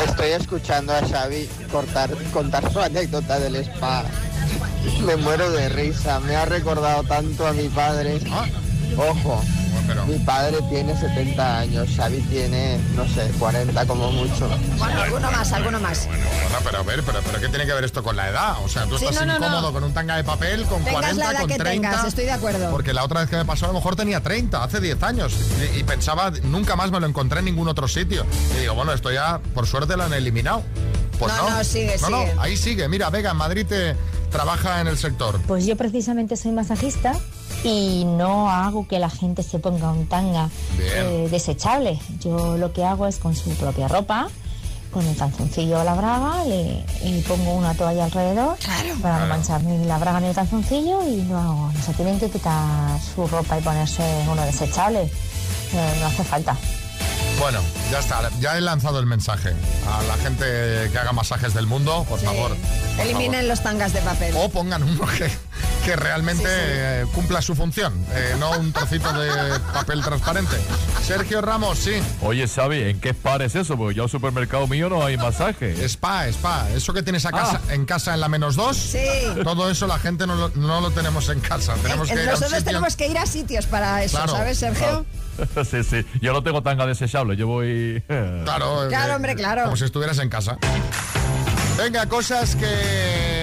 Estoy escuchando a Xavi cortar, contar su anécdota del spa. Me muero de risa. Me ha recordado tanto a mi padre. Ojo, mi padre tiene 70 años. Xavi tiene, no sé, 40 como mucho. Bueno, alguno más, alguno más. Bueno, pero a ver, pero, pero ¿qué tiene que ver esto con la edad? O sea, tú Sí, estás no, no, no. incómodo con un tanga de papel, con Tengas 40, la edad con que 30. tengas, estoy de acuerdo. Porque la otra vez que me pasó a lo mejor tenía 30, hace 10 años. Y, y pensaba, nunca más me lo encontré en ningún otro sitio. Y digo, bueno, esto ya, por suerte, lo han eliminado. Pues No, no. no, sigue, no, sigue. no, ahí sigue. Mira, Vega, en Madrid te trabaja en el sector. Pues yo precisamente soy masajista y no hago que la gente se ponga un tanga eh, desechable. Yo lo que hago es con su propia ropa, con el calzoncillo o la braga, le, y pongo una toalla alrededor para no manchar ni la braga ni el calzoncillo y no hago. No se tienen que quitar su ropa y ponerse uno desechable. Eh, no hace falta. Bueno, ya está. Ya he lanzado el mensaje a la gente que haga masajes del mundo, por favor. por Eliminen los tangas de papel. O pongan uno que, que realmente eh, cumpla su función, eh, no un trocito de papel transparente. Sergio Ramos, sí. Oye, Xavi, ¿en qué spa es eso? Porque yo al supermercado mío no hay masaje. Spa, spa. Eso que tienes a casa, Ah. en casa en la menos dos, Sí. todo eso la gente no lo, no lo tenemos en casa. Tenemos que ir a un Nosotros tenemos que ir a sitios para eso, Claro, ¿sabes, Sergio? sí, sí. Yo no tengo tanga desechable, yo voy... Claro, Claro, eh, hombre, claro. Como si estuvieras en casa. Venga, cosas que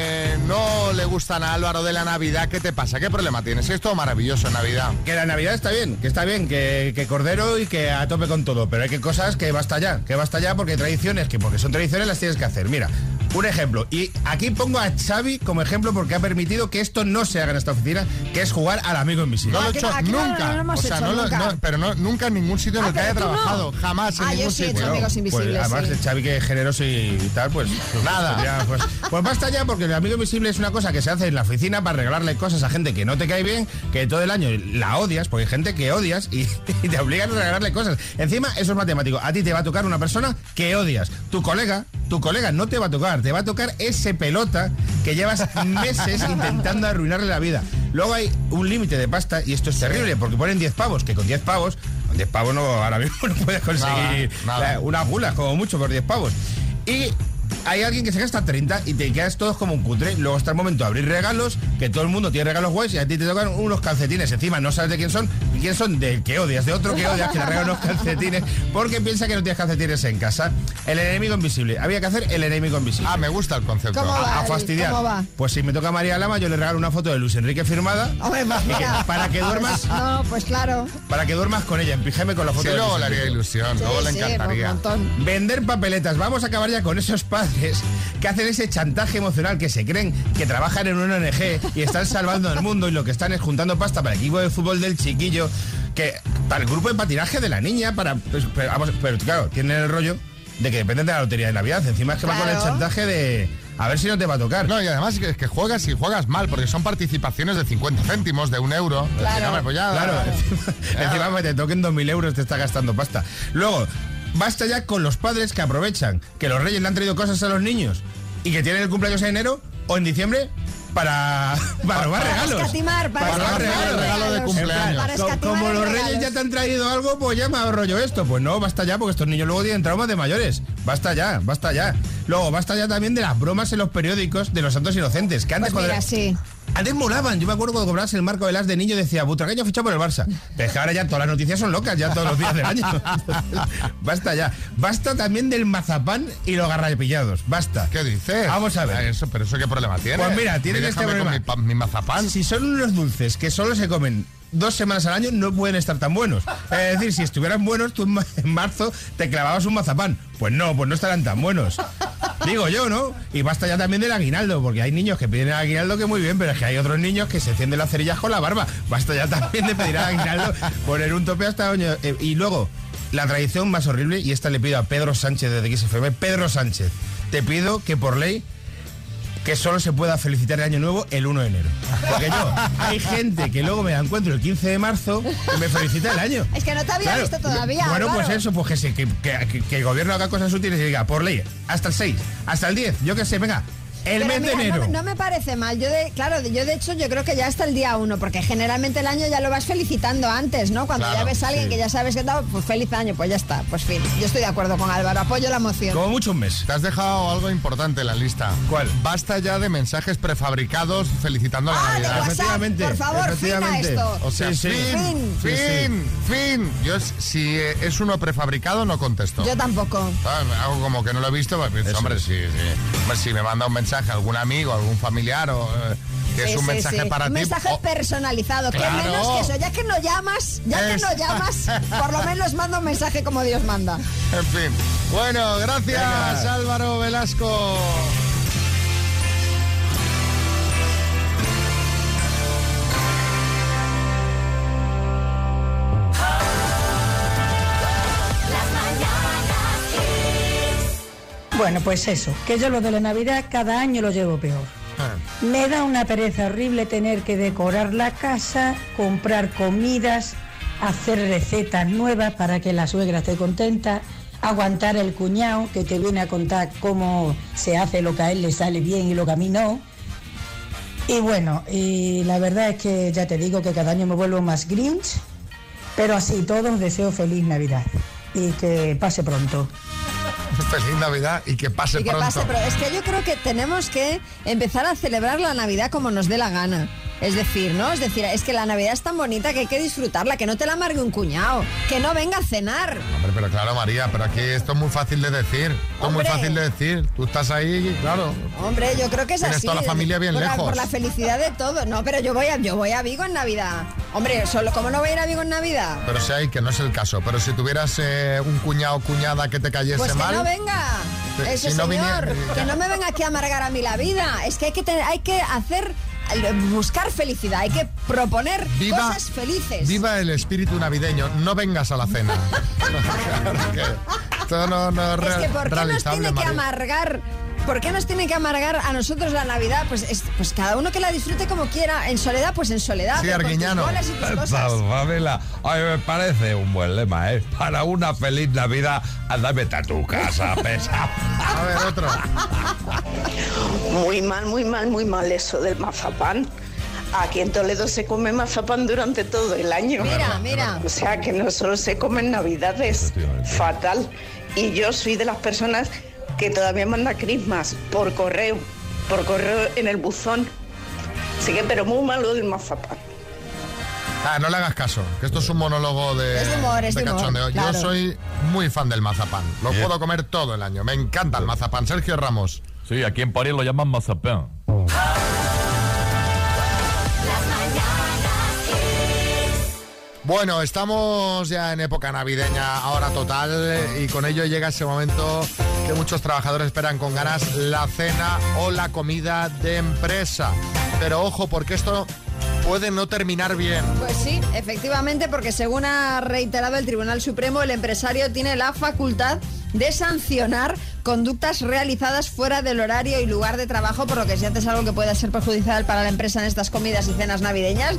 no le gustan a Álvaro de la Navidad. ¿Qué te pasa? ¿Qué problema tienes? Es todo maravilloso en Navidad. Que la Navidad está bien, que está bien, que, que cordero y que a tope con todo, pero hay que cosas que basta ya, que basta ya porque hay tradiciones, que porque son tradiciones las tienes que hacer. Mira, un ejemplo, y aquí pongo a Xavi como ejemplo porque ha permitido que esto no se haga en esta oficina, que es jugar al amigo invisible. No lo he hecho nunca. o sea, no lo- no- pero no, nunca en ningún sitio en el que haya trabajado. Jamás en Ah, yo ningún sí he hecho sitio. amigos Pues, invisibles, además, sí. Xavi que es generoso y tal, pues Nada. pues ya, pues, pues basta ya porque el amigo invisible es una cosa que se hace en la oficina para regalarle cosas a gente que no te cae bien, que todo el año la odias, porque hay gente que odias y, y te obligan a regalarle cosas. Encima, eso es matemático. A ti te va a tocar una persona que odias. Tu colega, tu colega no te va a tocar, te va a tocar ese pelota que llevas meses intentando arruinarle la vida. Luego hay un límite de pasta y esto es terrible porque ponen 10 pavos, que con 10 pavos, con 10 pavos no, ahora mismo no puedes conseguir Nada, nada. la- unas gulas como mucho por 10 pavos. Y hay alguien que se gasta 30 y te quedas todos como un cutre. Luego está el momento de abrir regalos, que todo el mundo tiene regalos guays y a ti te tocan unos calcetines. Encima no sabes de quién son, y quién son del que odias, de otro que odias, que le regala unos calcetines, porque piensa que no tienes calcetines en casa. El enemigo invisible. Había que hacer el enemigo invisible. Ah, me gusta el concepto. ¿Cómo va A, a fastidiar. cómo va? Pues si me toca María Lama, yo le regalo una foto de Luis Enrique firmada. Hombre, mira. para que duermas, No, pues claro. para que duermas con ella, en pijame con la foto Sí, de luego Luis le haría ilusión, Sí, luego le sí, encantaría. un montón. Vender papeletas. Vamos a acabar ya con esos padres que hacen ese chantaje emocional que se creen que trabajan en una ONG y están salvando al mundo y lo que están es juntando pasta para el equipo de fútbol del chiquillo, que para el grupo de patinaje de la niña, para pues, pero, vamos, pero claro, tienen el rollo de que dependen de la lotería de Navidad. Encima es que va con el Claro. chantaje de a ver si no te va a tocar. No, y además que, que juegas y juegas mal, porque son participaciones de 50 céntimos, de un euro. Es decir, hombre, pues ya- Claro, encima, encima que te toquen 2.000 euros te está gastando pasta. Luego, basta ya con los padres que aprovechan que los reyes le han traído cosas a los niños y que tienen el cumpleaños en enero o en diciembre para, para robar Para regalos. escatimar, para robar escatimar regalos. Para co- escatimar como los regalos. reyes ya te han traído algo, pues ya me yo esto. Pues no, basta ya, porque estos niños luego tienen traumas de mayores. Basta ya, basta ya. Luego, basta ya también de las bromas en los periódicos de los santos inocentes. Que antes Pues mira, cuando- sí. Antes molaban, yo me acuerdo cuando cobrabas el marco de las de niño decía, Butragueño fichado por el Barça. Pero es que ahora ya todas las noticias son locas, ya todos los días del año. basta ya. Basta también del mazapán y los garrapillados. Basta. ¿Qué dices? Vamos a ver. Ah, Eso, pero eso qué problema tiene. Pues mira, tienen este déjame con problema. Mi, mi mazapán. Si son unos dulces que solo se comen dos semanas al año, no pueden estar tan buenos. Es decir, si estuvieran buenos, tú en ma- en marzo te clavabas un mazapán. Pues no, pues no estarán tan buenos. Digo yo, ¿no? Y basta ya también del aguinaldo, porque hay niños que piden el aguinaldo que muy bien, pero es que hay otros niños que se encienden las cerillas con la barba. Basta ya también de pedir el aguinaldo, poner un tope hasta... oño- eh, y luego, la tradición más horrible, y esta le pido a Pedro Sánchez de XFM, Pedro Sánchez, te pido que por ley que solo se pueda felicitar el año nuevo el 1 de enero. Porque yo, hay gente que luego me la encuentro el 15 de marzo y me felicita el año. Es que no te había Claro. visto todavía. Bueno, pues eso, pues que, se- que, que- que el gobierno haga cosas útiles y diga, por ley, hasta el 6, hasta el 10, yo qué sé, venga, el mes de enero. No, no me parece mal. Yo de, claro, yo de hecho yo creo que ya hasta el día uno, porque generalmente el año ya lo vas felicitando antes, ¿no? Cuando Claro, ya ves a alguien sí. que ya sabes que tal, pues feliz año, pues ya está, pues fin. Yo estoy de acuerdo con Álvaro, apoyo la moción. Como mucho un mes. Te has dejado algo importante en la lista. ¿Cuál? Basta ya de mensajes prefabricados felicitando la Ah, de Navidad. WhatsApp, Efectivamente, por favor, fin a efectivamente. esto. O sea, Sí, sí. fin, Sí, fin, fin. Yo si es uno prefabricado no contesto. Yo tampoco. Ah, Hago como que no lo he visto, pues, hombre, sí, sí. Hombre, si me manda un mensaje a algún amigo, algún familiar o eh, que Sí, es un sí, mensaje sí. para un ti. mensaje o- personalizado, Claro. que menos que eso. Ya que no llamas, ya que no llamas, por lo menos manda un mensaje como Dios manda. En fin. Bueno, gracias Venga. Álvaro Velasco. Bueno, pues eso, que yo lo de la Navidad cada año lo llevo peor. Me da una pereza horrible tener que decorar la casa, comprar comidas, hacer recetas nuevas para que la suegra esté contenta, aguantar el cuñado que te viene a contar cómo se hace lo que a él le sale bien y lo que a mí no. Y bueno, y la verdad es que ya te digo que cada año me vuelvo más grinch, pero así todo os deseo feliz Navidad y que pase pronto. Feliz Navidad y que pase Y que pronto. pase, pero es que yo creo que tenemos que empezar a celebrar la Navidad como nos dé la gana. Es decir, ¿no? Es decir, es que la Navidad es tan bonita que hay que disfrutarla, que no te la amargue un cuñado, que no venga a cenar. Hombre, pero claro, María, pero aquí esto es muy fácil de decir. Esto es muy fácil de decir. Tú estás ahí, claro. Hombre, yo creo que es Tienes así. toda la familia bien por la- lejos. por la felicidad de todo. No, pero yo voy a, yo voy a Vigo en Navidad. Hombre, solo ¿cómo no voy a ir a Vigo en Navidad? Pero si hay, que no es el caso. Pero si tuvieras eh, un cuñado o cuñada que te cayese Pues que mal. no venga. Ese si no señor, viniera- que no me venga aquí a amargar a mí la vida. Es que hay que tener- hay que hacer buscar felicidad, hay que proponer Viva- cosas felices. Viva el espíritu navideño. No vengas a la cena. Claro que esto no, no es Es que ¿por qué nos tiene que amargar? ¿Por qué nos tiene que amargar a nosotros la Navidad? Pues, es- pues cada uno que la disfrute como quiera. En soledad, pues en soledad. Sí, Arguiñano. bolas y tus cosas. Salvadela, a mí me parece un buen lema, ¿eh? Para una feliz Navidad, anda, vete a tu casa, pesa. A ver, otro. Muy mal, muy mal, muy mal eso del mazapán. Aquí en Toledo se come mazapán durante todo el año. Mira, mira. O sea que no solo se come en Navidades. Fatal. Y yo soy de las personas que todavía manda Christmas por correo, por correo en el buzón. Así que, pero muy malo del mazapán. Ah, no le hagas caso, que esto es un monólogo de, Es de humor, es de de humor, cachondeo. claro. Yo soy muy fan del mazapán. Lo puedo comer todo el año. Me encanta el mazapán. Sergio Ramos. Sí, aquí en París lo llaman mazapán. Bueno, estamos ya en época navideña ahora total y con ello llega ese momento que muchos trabajadores esperan con ganas, la cena o la comida de empresa. Pero ojo, porque esto puede no terminar bien. Pues sí, efectivamente, porque según ha reiterado el Tribunal Supremo, el empresario tiene la facultad de sancionar conductas realizadas fuera del horario y lugar de trabajo, por lo que si haces algo que pueda ser perjudicial para la empresa en estas comidas y cenas navideñas,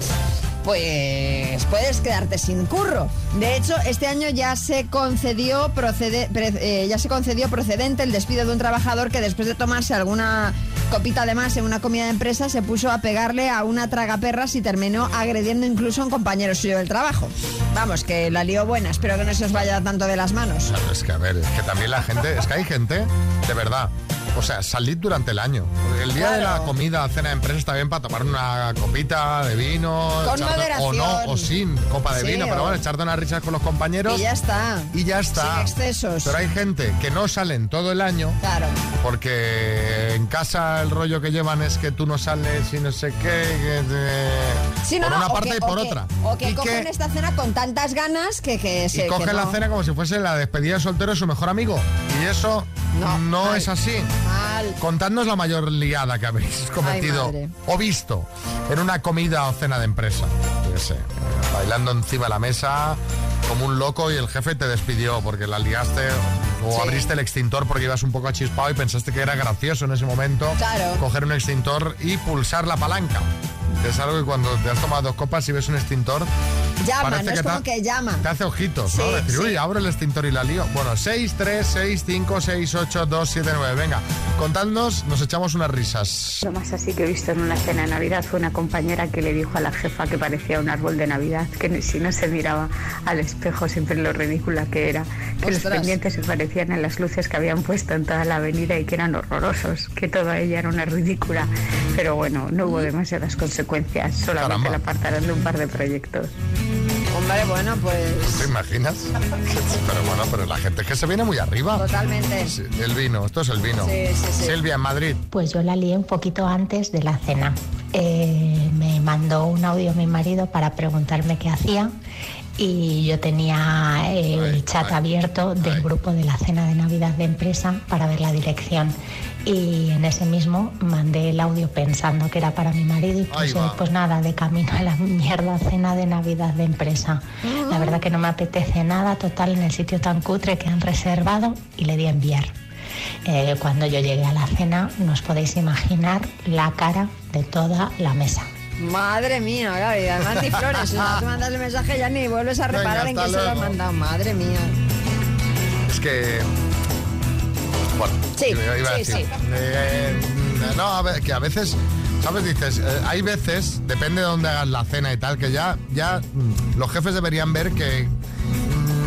pues puedes quedarte sin curro. De hecho, este año ya se concedió procede- eh, ya se concedió procedente el despido de un trabajador que después de tomarse alguna copita además en una comida de empresa se puso a pegarle a una tragaperras y terminó agrediendo incluso a un compañero suyo del trabajo. Vamos, que la lió buena, espero que no se os vaya tanto de las manos. Claro, es que a ver, es que también la gente, es que hay gente, de verdad. O sea, salid durante el año. El día de la comida, cena de empresa está bien para tomar una copita de vino. Con echarte- o moderación. no, o sin copa de Sí, vino, pero o- bueno, echarte unas risas con los compañeros. Y ya está. Y ya está. Sin excesos. Pero hay gente que no salen todo el año. Claro. Porque en casa el rollo que llevan es que tú no sales y no sé qué. que te- Sí, no, por no, una o parte que- y por o que- otra. O que Y cogen esta cena con tantas ganas que, que se. y coge que la no. cena como si fuese la despedida de soltero de su mejor amigo. Y eso no, es así. Mal. Contadnos la mayor liada que habéis cometido o visto en una comida o cena de empresa. Yo qué sé, bailando encima de la mesa como un loco y el jefe te despidió porque la liaste o Sí. abriste el extintor porque ibas un poco achispado y pensaste que era gracioso en ese momento Claro. coger un extintor y pulsar la palanca. Que es algo que cuando te has tomado dos copas y ves un extintor Llama, no es te como que llama. te hace ojitos, ¿no? Sí, Decir, sí. uy, abro el extintor y la lío. Bueno, 6, 3, 6, 5, 6, 8, 2, 7, 9. Venga, contadnos, nos echamos unas risas. Lo más así que he visto en una cena de Navidad fue una compañera que le dijo a la jefa que parecía un árbol de Navidad, que si no se miraba al espejo siempre lo ridícula que era, que los Ostras. pendientes se parecían a las luces que habían puesto en toda la avenida y que eran horrorosos, que toda ella era una ridícula. Pero bueno, no hubo demasiadas consecuencias, solamente Caramba. la apartaron de un par de proyectos. Hombre, bueno, pues. ¿Te imaginas? Pero bueno, pero la gente es que se viene muy arriba. Totalmente. El vino, esto es el vino. Sí, sí, sí. Silvia, en Madrid. Pues yo la lié un poquito antes de la cena. Eh, me mandó un audio mi marido para preguntarme qué hacía y yo tenía el chat abierto del grupo de la cena de Navidad de empresa para ver la dirección. Y en ese mismo mandé el audio pensando que era para mi marido y puse, pues nada, de camino a la mierda cena de Navidad de empresa. La verdad que no me apetece nada, total, en el sitio tan cutre que han reservado y le di a enviar. Eh, cuando yo llegué a la cena, no os podéis imaginar la cara de toda la mesa. Madre mía, Gaby, además ni flores. O sea, tú mandas el mensaje ya ni vuelves a Venga, reparar en quién se lo has mandado. Madre mía. Es que. Bueno, Sí, iba- a sí, decir. sí. Eh, no, a ver, que a veces, ¿sabes? Dices, eh, hay veces, depende de dónde hagas la cena y tal, que ya, ya mm, los jefes deberían ver que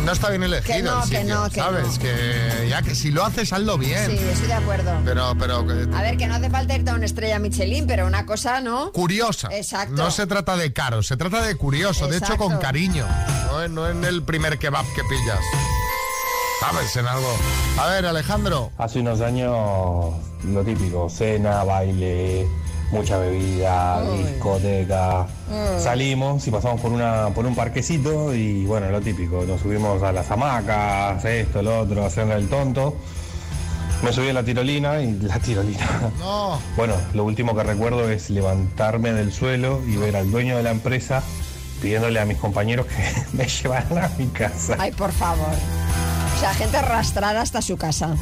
no está bien elegido Que no, el que sitio, no, que ¿sabes? no. Que ya que si lo haces, hazlo bien. Sí, estoy de acuerdo. Pero, pero A ver, que no hace falta irte a una estrella Michelin, pero una cosa, ¿no? curiosa. Exacto. No se trata de caro, se trata de curioso, de hecho con cariño. No, en- no en el primer kebab que pillas. ¿Sabes? En algo. A ver, Alejandro. Hace unos años lo típico, cena, baile, mucha bebida, discoteca. Salimos y pasamos por una por un parquecito y bueno, lo típico, nos subimos a las hamacas, esto, lo otro, haciendo el tonto. Me subí a la tirolina y la tirolina. No. Bueno, lo último que recuerdo es levantarme del suelo y ver al dueño de la empresa pidiéndole a mis compañeros que me llevaran a mi casa. Ay, por favor. O sea, gente arrastrada hasta su casa.